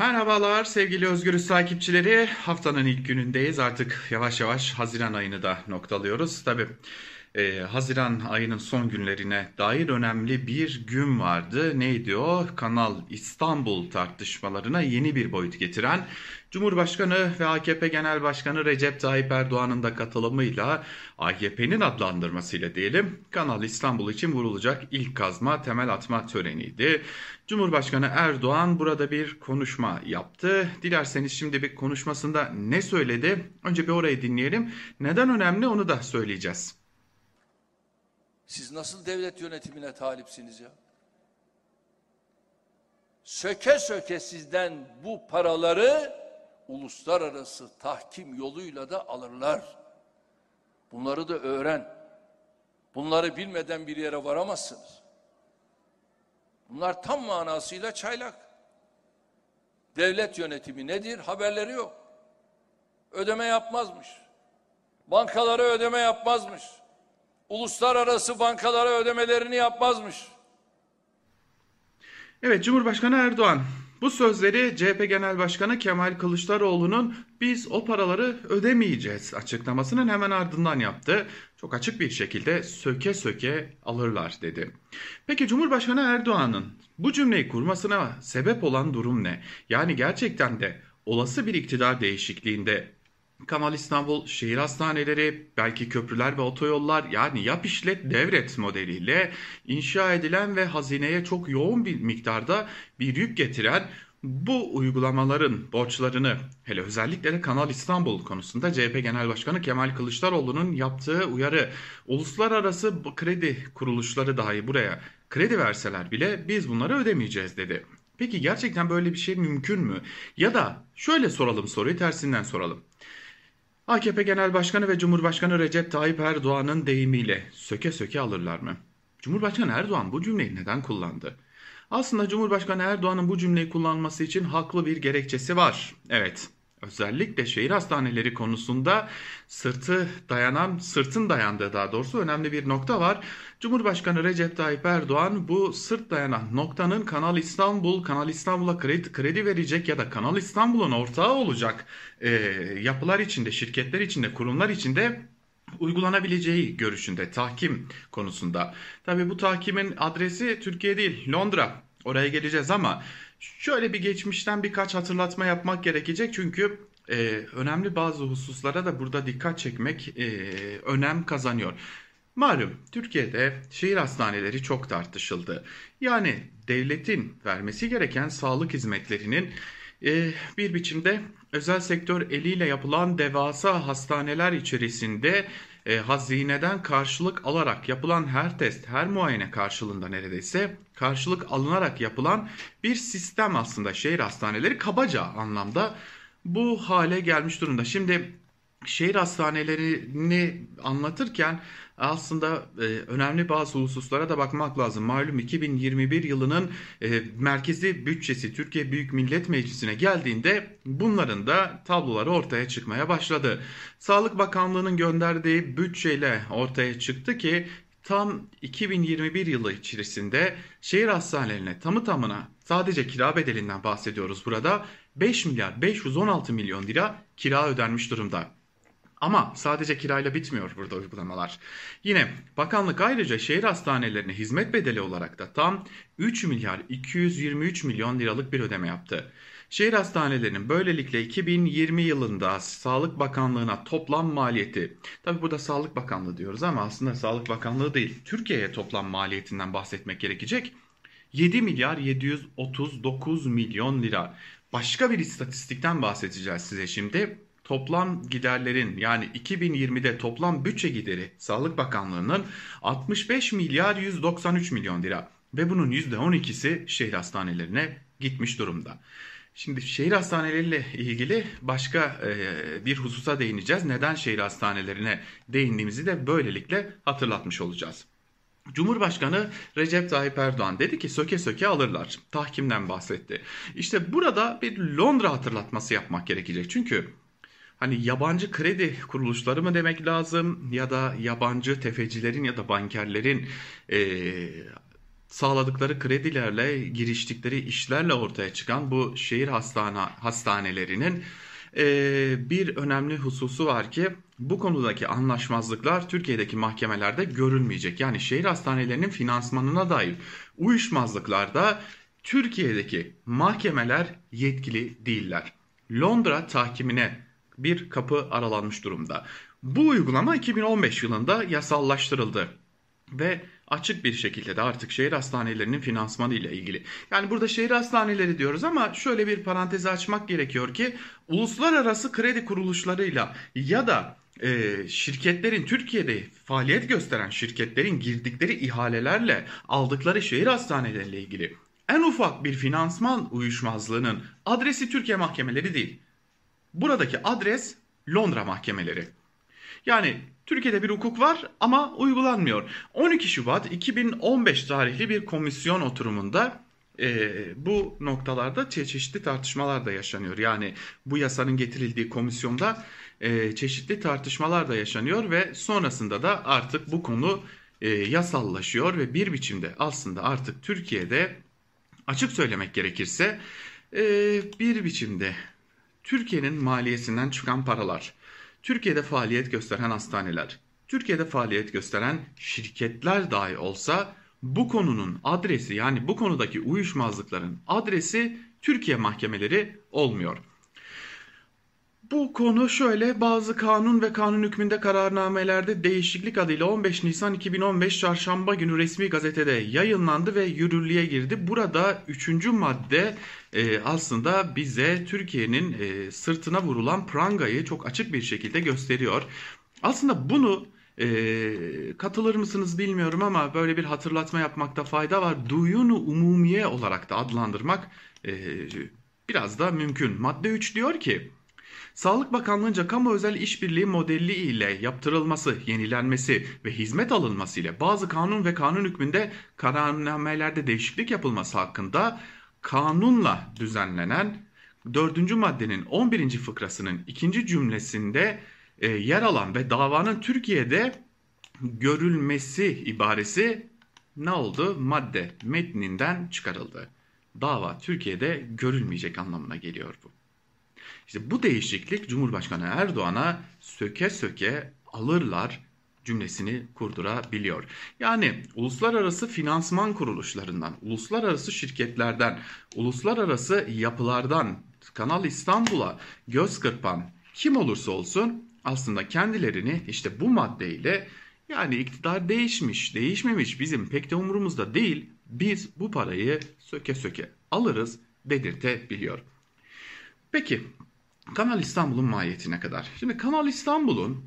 Merhabalar sevgili Özgürüz takipçileri. Haftanın ilk günündeyiz. Artık yavaş yavaş Haziran ayını da noktalıyoruz. Tabi e, Haziran ayının son günlerine dair önemli bir gün vardı. Neydi o? Kanal İstanbul tartışmalarına yeni bir boyut getiren Cumhurbaşkanı ve AKP Genel Başkanı Recep Tayyip Erdoğan'ın da katılımıyla AKP'nin adlandırmasıyla diyelim Kanal İstanbul için vurulacak ilk kazma temel atma töreniydi. Cumhurbaşkanı Erdoğan burada bir konuşma yaptı. Dilerseniz şimdi bir konuşmasında ne söyledi? Önce bir orayı dinleyelim. Neden önemli onu da söyleyeceğiz. Siz nasıl devlet yönetimine talipsiniz ya? Söke söke sizden bu paraları uluslararası tahkim yoluyla da alırlar. Bunları da öğren. Bunları bilmeden bir yere varamazsınız. Bunlar tam manasıyla çaylak. Devlet yönetimi nedir? Haberleri yok. Ödeme yapmazmış. Bankalara ödeme yapmazmış. Uluslararası bankalara ödemelerini yapmazmış. Evet Cumhurbaşkanı Erdoğan bu sözleri CHP Genel Başkanı Kemal Kılıçdaroğlu'nun biz o paraları ödemeyeceğiz açıklamasının hemen ardından yaptı. Çok açık bir şekilde söke söke alırlar dedi. Peki Cumhurbaşkanı Erdoğan'ın bu cümleyi kurmasına sebep olan durum ne? Yani gerçekten de olası bir iktidar değişikliğinde Kanal İstanbul şehir hastaneleri, belki köprüler ve otoyollar yani yap işlet devret modeliyle inşa edilen ve hazineye çok yoğun bir miktarda bir yük getiren bu uygulamaların borçlarını hele özellikle de Kanal İstanbul konusunda CHP Genel Başkanı Kemal Kılıçdaroğlu'nun yaptığı uyarı uluslararası kredi kuruluşları dahi buraya kredi verseler bile biz bunları ödemeyeceğiz dedi. Peki gerçekten böyle bir şey mümkün mü? Ya da şöyle soralım soruyu tersinden soralım. AKP Genel Başkanı ve Cumhurbaşkanı Recep Tayyip Erdoğan'ın deyimiyle söke söke alırlar mı? Cumhurbaşkanı Erdoğan bu cümleyi neden kullandı? Aslında Cumhurbaşkanı Erdoğan'ın bu cümleyi kullanması için haklı bir gerekçesi var. Evet, özellikle şehir hastaneleri konusunda sırtı dayanan, sırtın dayandığı daha doğrusu önemli bir nokta var. Cumhurbaşkanı Recep Tayyip Erdoğan bu sırt dayanan noktanın Kanal İstanbul, Kanal İstanbul'a kredi, kredi verecek ya da Kanal İstanbul'un ortağı olacak e, yapılar içinde, şirketler içinde, kurumlar içinde uygulanabileceği görüşünde tahkim konusunda. Tabii bu tahkimin adresi Türkiye değil Londra. Oraya geleceğiz ama şöyle bir geçmişten birkaç hatırlatma yapmak gerekecek çünkü e, önemli bazı hususlara da burada dikkat çekmek e, önem kazanıyor. Malum Türkiye'de şehir hastaneleri çok tartışıldı. Yani devletin vermesi gereken sağlık hizmetlerinin e, bir biçimde özel sektör eliyle yapılan devasa hastaneler içerisinde e, hazineden karşılık alarak yapılan her test, her muayene karşılığında neredeyse karşılık alınarak yapılan bir sistem aslında şehir hastaneleri kabaca anlamda bu hale gelmiş durumda. Şimdi şehir hastanelerini anlatırken aslında e, önemli bazı hususlara da bakmak lazım. Malum 2021 yılının e, merkezi bütçesi Türkiye Büyük Millet Meclisi'ne geldiğinde bunların da tabloları ortaya çıkmaya başladı. Sağlık Bakanlığı'nın gönderdiği bütçeyle ortaya çıktı ki tam 2021 yılı içerisinde şehir hastanelerine tamı tamına sadece kira bedelinden bahsediyoruz burada 5 milyar 516 milyon lira kira ödenmiş durumda. Ama sadece kirayla bitmiyor burada uygulamalar. Yine bakanlık ayrıca şehir hastanelerine hizmet bedeli olarak da tam 3 milyar 223 milyon liralık bir ödeme yaptı. Şehir hastanelerinin böylelikle 2020 yılında Sağlık Bakanlığı'na toplam maliyeti, tabi burada Sağlık Bakanlığı diyoruz ama aslında Sağlık Bakanlığı değil, Türkiye'ye toplam maliyetinden bahsetmek gerekecek. 7 milyar 739 milyon lira. Başka bir istatistikten bahsedeceğiz size şimdi toplam giderlerin yani 2020'de toplam bütçe gideri Sağlık Bakanlığı'nın 65 milyar 193 milyon lira ve bunun %12'si şehir hastanelerine gitmiş durumda. Şimdi şehir hastaneleriyle ilgili başka e, bir hususa değineceğiz. Neden şehir hastanelerine değindiğimizi de böylelikle hatırlatmış olacağız. Cumhurbaşkanı Recep Tayyip Erdoğan dedi ki söke söke alırlar. Tahkimden bahsetti. İşte burada bir Londra hatırlatması yapmak gerekecek. Çünkü hani yabancı kredi kuruluşları mı demek lazım ya da yabancı tefecilerin ya da bankerlerin e, sağladıkları kredilerle, giriştikleri işlerle ortaya çıkan bu şehir hastane hastanelerinin e, bir önemli hususu var ki bu konudaki anlaşmazlıklar Türkiye'deki mahkemelerde görülmeyecek. Yani şehir hastanelerinin finansmanına dair uyuşmazlıklarda Türkiye'deki mahkemeler yetkili değiller. Londra tahkimine bir kapı aralanmış durumda. Bu uygulama 2015 yılında yasallaştırıldı ve açık bir şekilde de artık şehir hastanelerinin finansmanı ile ilgili. Yani burada şehir hastaneleri diyoruz ama şöyle bir parantezi açmak gerekiyor ki uluslararası kredi kuruluşlarıyla ya da e, şirketlerin Türkiye'de faaliyet gösteren şirketlerin girdikleri ihalelerle aldıkları şehir hastaneleriyle ilgili en ufak bir finansman uyuşmazlığının adresi Türkiye mahkemeleri değil. Buradaki adres Londra mahkemeleri. Yani Türkiye'de bir hukuk var ama uygulanmıyor. 12 Şubat 2015 tarihli bir komisyon oturumunda e, bu noktalarda çeşitli tartışmalar da yaşanıyor. Yani bu yasanın getirildiği komisyonda e, çeşitli tartışmalar da yaşanıyor ve sonrasında da artık bu konu e, yasallaşıyor ve bir biçimde aslında artık Türkiye'de açık söylemek gerekirse e, bir biçimde Türkiye'nin maliyesinden çıkan paralar, Türkiye'de faaliyet gösteren hastaneler, Türkiye'de faaliyet gösteren şirketler dahi olsa bu konunun adresi yani bu konudaki uyuşmazlıkların adresi Türkiye mahkemeleri olmuyor. Bu konu şöyle bazı kanun ve kanun hükmünde kararnamelerde değişiklik adıyla 15 Nisan 2015 çarşamba günü resmi gazetede yayınlandı ve yürürlüğe girdi. Burada 3. madde e, aslında bize Türkiye'nin e, sırtına vurulan prangayı çok açık bir şekilde gösteriyor. Aslında bunu e, katılır mısınız bilmiyorum ama böyle bir hatırlatma yapmakta fayda var. Duyunu umumiye olarak da adlandırmak e, biraz da mümkün. Madde 3 diyor ki Sağlık Bakanlığı'nca kamu özel işbirliği modeli ile yaptırılması, yenilenmesi ve hizmet alınması ile bazı kanun ve kanun hükmünde kararnamelerde değişiklik yapılması hakkında kanunla düzenlenen 4. maddenin 11. fıkrasının ikinci cümlesinde e, yer alan ve davanın Türkiye'de görülmesi ibaresi ne oldu? Madde metninden çıkarıldı. Dava Türkiye'de görülmeyecek anlamına geliyor bu. İşte bu değişiklik Cumhurbaşkanı Erdoğan'a söke söke alırlar cümlesini kurdurabiliyor. Yani uluslararası finansman kuruluşlarından, uluslararası şirketlerden, uluslararası yapılardan Kanal İstanbul'a göz kırpan kim olursa olsun aslında kendilerini işte bu maddeyle yani iktidar değişmiş, değişmemiş bizim pek de umurumuzda değil. Biz bu parayı söke söke alırız dedirtebiliyor. Peki Kanal İstanbul'un maliyetine kadar. Şimdi Kanal İstanbul'un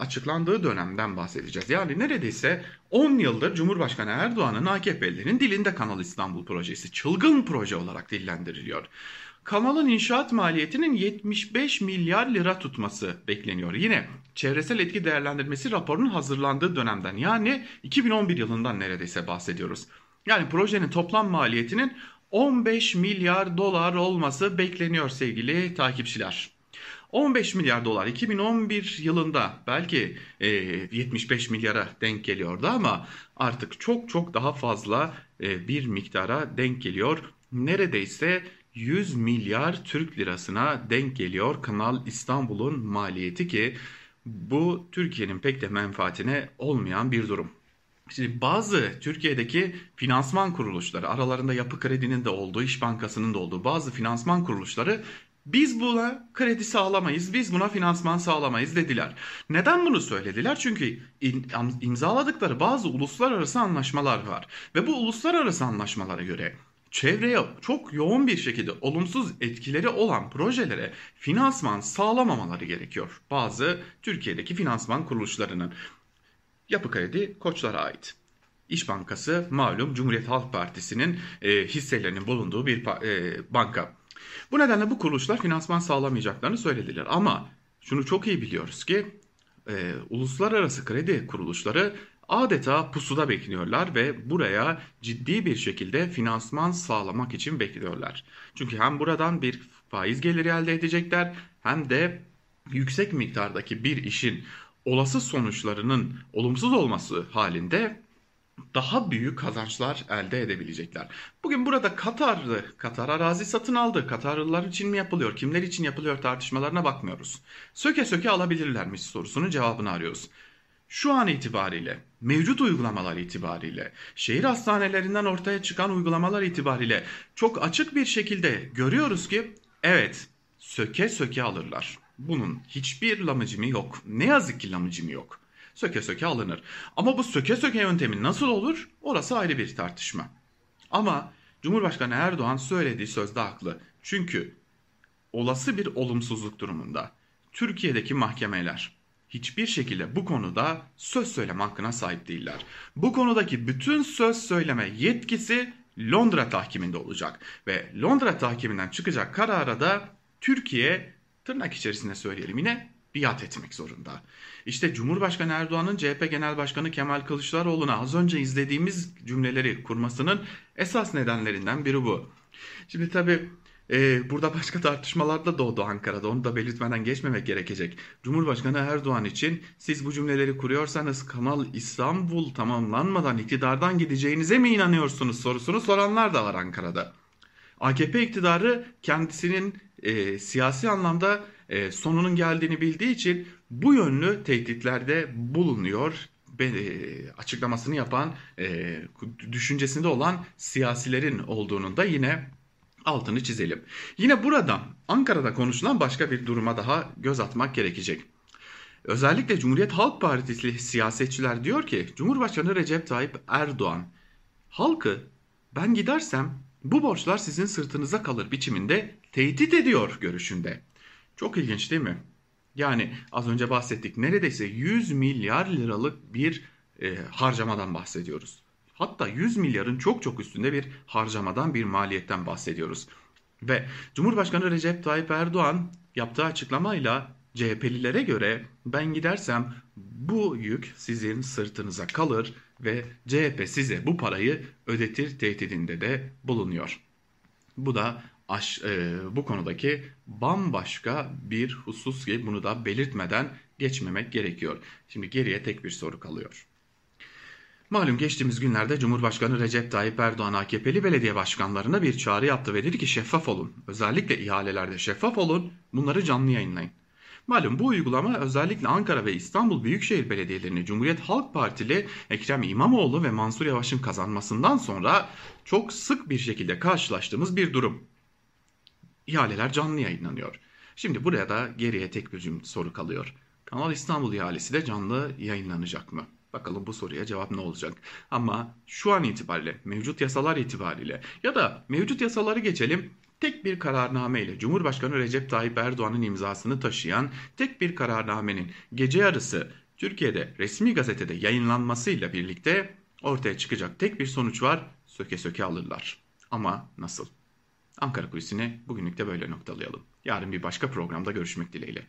açıklandığı dönemden bahsedeceğiz. Yani neredeyse 10 yıldır Cumhurbaşkanı Erdoğan'ın AKP'lilerin dilinde Kanal İstanbul projesi çılgın proje olarak dillendiriliyor. Kanalın inşaat maliyetinin 75 milyar lira tutması bekleniyor. Yine çevresel etki değerlendirmesi raporunun hazırlandığı dönemden yani 2011 yılından neredeyse bahsediyoruz. Yani projenin toplam maliyetinin 15 milyar dolar olması bekleniyor sevgili takipçiler. 15 milyar dolar 2011 yılında belki e, 75 milyara denk geliyordu ama artık çok çok daha fazla e, bir miktara denk geliyor. Neredeyse 100 milyar Türk lirasına denk geliyor Kanal İstanbul'un maliyeti ki bu Türkiye'nin pek de menfaatine olmayan bir durum. Şimdi bazı Türkiye'deki finansman kuruluşları aralarında Yapı Kredi'nin de olduğu, İş Bankası'nın da olduğu bazı finansman kuruluşları biz buna kredi sağlamayız, biz buna finansman sağlamayız dediler. Neden bunu söylediler? Çünkü imzaladıkları bazı uluslararası anlaşmalar var. Ve bu uluslararası anlaşmalara göre çevreye çok yoğun bir şekilde olumsuz etkileri olan projelere finansman sağlamamaları gerekiyor. Bazı Türkiye'deki finansman kuruluşlarının. Yapı Kredi Koçlara ait. İş Bankası malum Cumhuriyet Halk Partisi'nin e, hisselerinin bulunduğu bir e, banka. Bu nedenle bu kuruluşlar finansman sağlamayacaklarını söylediler. Ama şunu çok iyi biliyoruz ki e, uluslararası kredi kuruluşları adeta pusuda bekliyorlar ve buraya ciddi bir şekilde finansman sağlamak için bekliyorlar. Çünkü hem buradan bir faiz geliri elde edecekler hem de yüksek miktardaki bir işin olası sonuçlarının olumsuz olması halinde daha büyük kazançlar elde edebilecekler. Bugün burada Katar'dı. Katar arazi satın aldı. Katarlılar için mi yapılıyor, kimler için yapılıyor tartışmalarına bakmıyoruz. Söke söke alabilirlermiş sorusunun cevabını arıyoruz. Şu an itibariyle, mevcut uygulamalar itibariyle, şehir hastanelerinden ortaya çıkan uygulamalar itibariyle çok açık bir şekilde görüyoruz ki evet söke söke alırlar. Bunun hiçbir lamıcımı yok. Ne yazık ki lamıcımı yok. Söke söke alınır. Ama bu söke söke yöntemi nasıl olur? Orası ayrı bir tartışma. Ama Cumhurbaşkanı Erdoğan söylediği sözde haklı. Çünkü olası bir olumsuzluk durumunda Türkiye'deki mahkemeler hiçbir şekilde bu konuda söz söyleme hakkına sahip değiller. Bu konudaki bütün söz söyleme yetkisi Londra tahkiminde olacak ve Londra tahkiminden çıkacak karara da Türkiye tırnak içerisinde söyleyelim yine biat etmek zorunda. İşte Cumhurbaşkanı Erdoğan'ın CHP Genel Başkanı Kemal Kılıçdaroğlu'na az önce izlediğimiz cümleleri kurmasının esas nedenlerinden biri bu. Şimdi tabii e, burada başka tartışmalar da doğdu Ankara'da. Onu da belirtmeden geçmemek gerekecek. Cumhurbaşkanı Erdoğan için siz bu cümleleri kuruyorsanız Kanal İstanbul tamamlanmadan iktidardan gideceğinize mi inanıyorsunuz sorusunu soranlar da var Ankara'da. AKP iktidarı kendisinin e, siyasi anlamda e, sonunun geldiğini bildiği için bu yönlü tehditlerde bulunuyor. E, açıklamasını yapan, e, düşüncesinde olan siyasilerin olduğunu da yine altını çizelim. Yine buradan Ankara'da konuşulan başka bir duruma daha göz atmak gerekecek. Özellikle Cumhuriyet Halk Partisi siyasetçiler diyor ki Cumhurbaşkanı Recep Tayyip Erdoğan halkı ben gidersem bu borçlar sizin sırtınıza kalır biçiminde tehdit ediyor görüşünde. Çok ilginç değil mi? Yani az önce bahsettik neredeyse 100 milyar liralık bir e, harcamadan bahsediyoruz. Hatta 100 milyarın çok çok üstünde bir harcamadan bir maliyetten bahsediyoruz. Ve Cumhurbaşkanı Recep Tayyip Erdoğan yaptığı açıklamayla CHP'lilere göre ben gidersem bu yük sizin sırtınıza kalır ve CHP size bu parayı ödetir tehdidinde de bulunuyor. Bu da aş, e, bu konudaki bambaşka bir husus ki bunu da belirtmeden geçmemek gerekiyor. Şimdi geriye tek bir soru kalıyor. Malum geçtiğimiz günlerde Cumhurbaşkanı Recep Tayyip Erdoğan AKP'li belediye başkanlarına bir çağrı yaptı ve dedi ki şeffaf olun. Özellikle ihalelerde şeffaf olun, bunları canlı yayınlayın. Malum bu uygulama özellikle Ankara ve İstanbul Büyükşehir Belediyelerini Cumhuriyet Halk Partili Ekrem İmamoğlu ve Mansur Yavaş'ın kazanmasından sonra çok sık bir şekilde karşılaştığımız bir durum. İhaleler canlı yayınlanıyor. Şimdi buraya da geriye tek bir soru kalıyor. Kanal İstanbul ihalesi de canlı yayınlanacak mı? Bakalım bu soruya cevap ne olacak? Ama şu an itibariyle, mevcut yasalar itibariyle ya da mevcut yasaları geçelim tek bir kararname ile Cumhurbaşkanı Recep Tayyip Erdoğan'ın imzasını taşıyan tek bir kararnamenin gece yarısı Türkiye'de resmi gazetede yayınlanmasıyla birlikte ortaya çıkacak tek bir sonuç var. Söke söke alırlar. Ama nasıl? Ankara Kulisi'ni bugünlük de böyle noktalayalım. Yarın bir başka programda görüşmek dileğiyle.